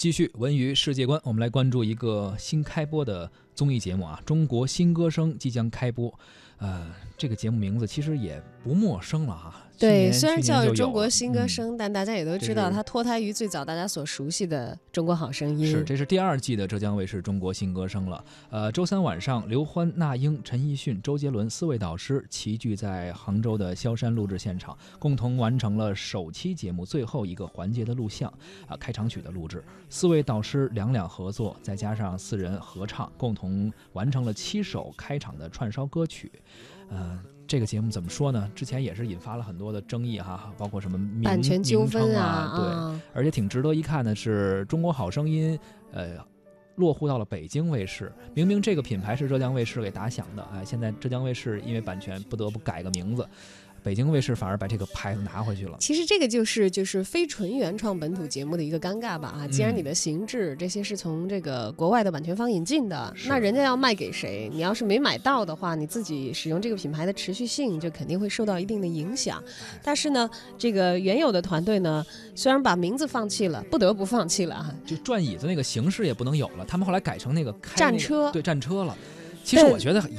继续文娱世界观，我们来关注一个新开播的综艺节目啊，《中国新歌声》即将开播。呃，这个节目名字其实也不陌生了哈。对，虽然叫《中国新歌声》，但大家也都知道，它脱胎于最早大家所熟悉的《中国好声音》。是，这是第二季的浙江卫视《中国新歌声》了。呃，周三晚上，刘欢、那英、陈奕迅、周杰伦四位导师齐聚在杭州的萧山录制现场，共同完成了首期节目最后一个环节的录像啊，开场曲的录制。四位导师两两合作，再加上四人合唱，共同完成了七首开场的串烧歌曲。呃，这个节目怎么说呢？之前也是引发了很多的争议哈，包括什么名版权纠纷名称啊，对。啊而且挺值得一看的是，《中国好声音》呃落户到了北京卫视。明明这个品牌是浙江卫视给打响的，哎，现在浙江卫视因为版权不得不改个名字，北京卫视反而把这个牌子拿回去了。其实这个就是就是非纯原创本土节目的一个尴尬吧啊！既然嗯你的形制这些是从这个国外的版权方引进的，是那人家要卖给谁？你要是没买到的话，你自己使用这个品牌的持续性就肯定会受到一定的影响。但是呢，这个原有的团队呢，虽然把名字放弃了，不得不放弃了啊。就转椅子那个形式也不能有了，他们后来改成那个开那个战车对战车了。其实我觉得也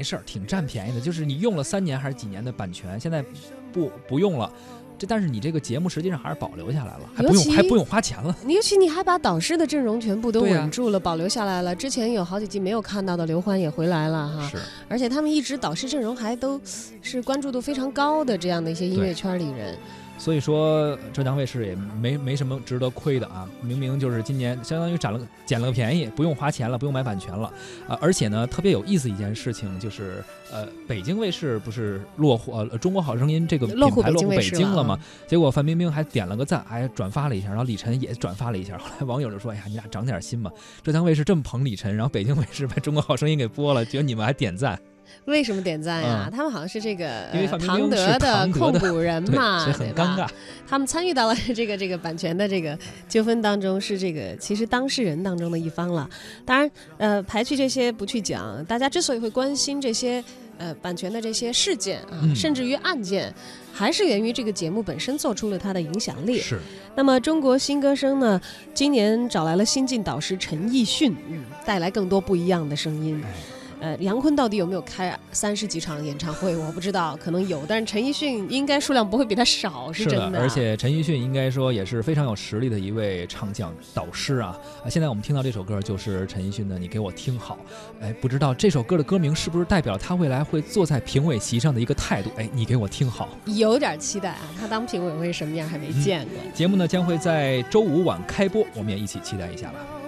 没事儿，挺占便宜的。就是你用了三年还是几年的版权，现在不不用了，这但是你这个节目实际上还是保留下来了，还不用还不用花钱了。你尤其你还把导师的阵容全部都稳住了，保留下来了。之前有好几季没有看到的刘欢也回来了哈，是。而且他们一直导师阵容还都是关注度非常高的这样的一些音乐圈里人。所以说，浙江卫视也没没什么值得亏的啊！明明就是今年相当于占了捡了个便宜，不用花钱了，不用买版权了啊！而且呢，特别有意思一件事情就是，呃，北京卫视不是落户呃《中国好声音》这个品牌落户北北京了京了吗？结果范冰冰还点了个赞，还转发了一下，然后李晨也转发了一下。后来网友就说：“哎呀，你俩长点心吧！浙江卫视这么捧李晨，然后北京卫视把《中国好声音》给播了，觉得你们还点赞，为什么点赞呀？嗯他们好像是这个唐德的控股人对，嘛，所以很对吧尴尬。他们参与到了这个这个版权的这个纠纷当中，是这个其实当事人当中的一方了。当然，呃，排去这些不去讲，大家之所以会关心这些呃版权的这些事件啊，嗯甚至于案件，还是源于这个节目本身做出了它的影响力。是，那么中国新歌声呢，今年找来了新晋导师陈奕迅，嗯，带来更多不一样的声音。哎。呃，杨坤到底有没有开三十几场演唱会？我不知道，可能有，但是陈奕迅应该数量不会比他少，是是真的。而且陈奕迅应该说也是非常有实力的一位唱将导师啊。啊，现在我们听到这首歌就是陈奕迅的《你给我听好》。哎，不知道这首歌的歌名是不是代表他未来会坐在评委席上的一个态度？哎，你给我听好。有点期待啊，他当评委会什么样还没见过。节目呢将会在周五晚开播，我们也一起期待一下吧。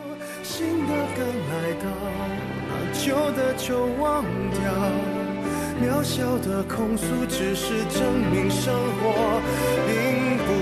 新的刚来到，旧的就忘掉。渺小的控诉，只是证明生活并不。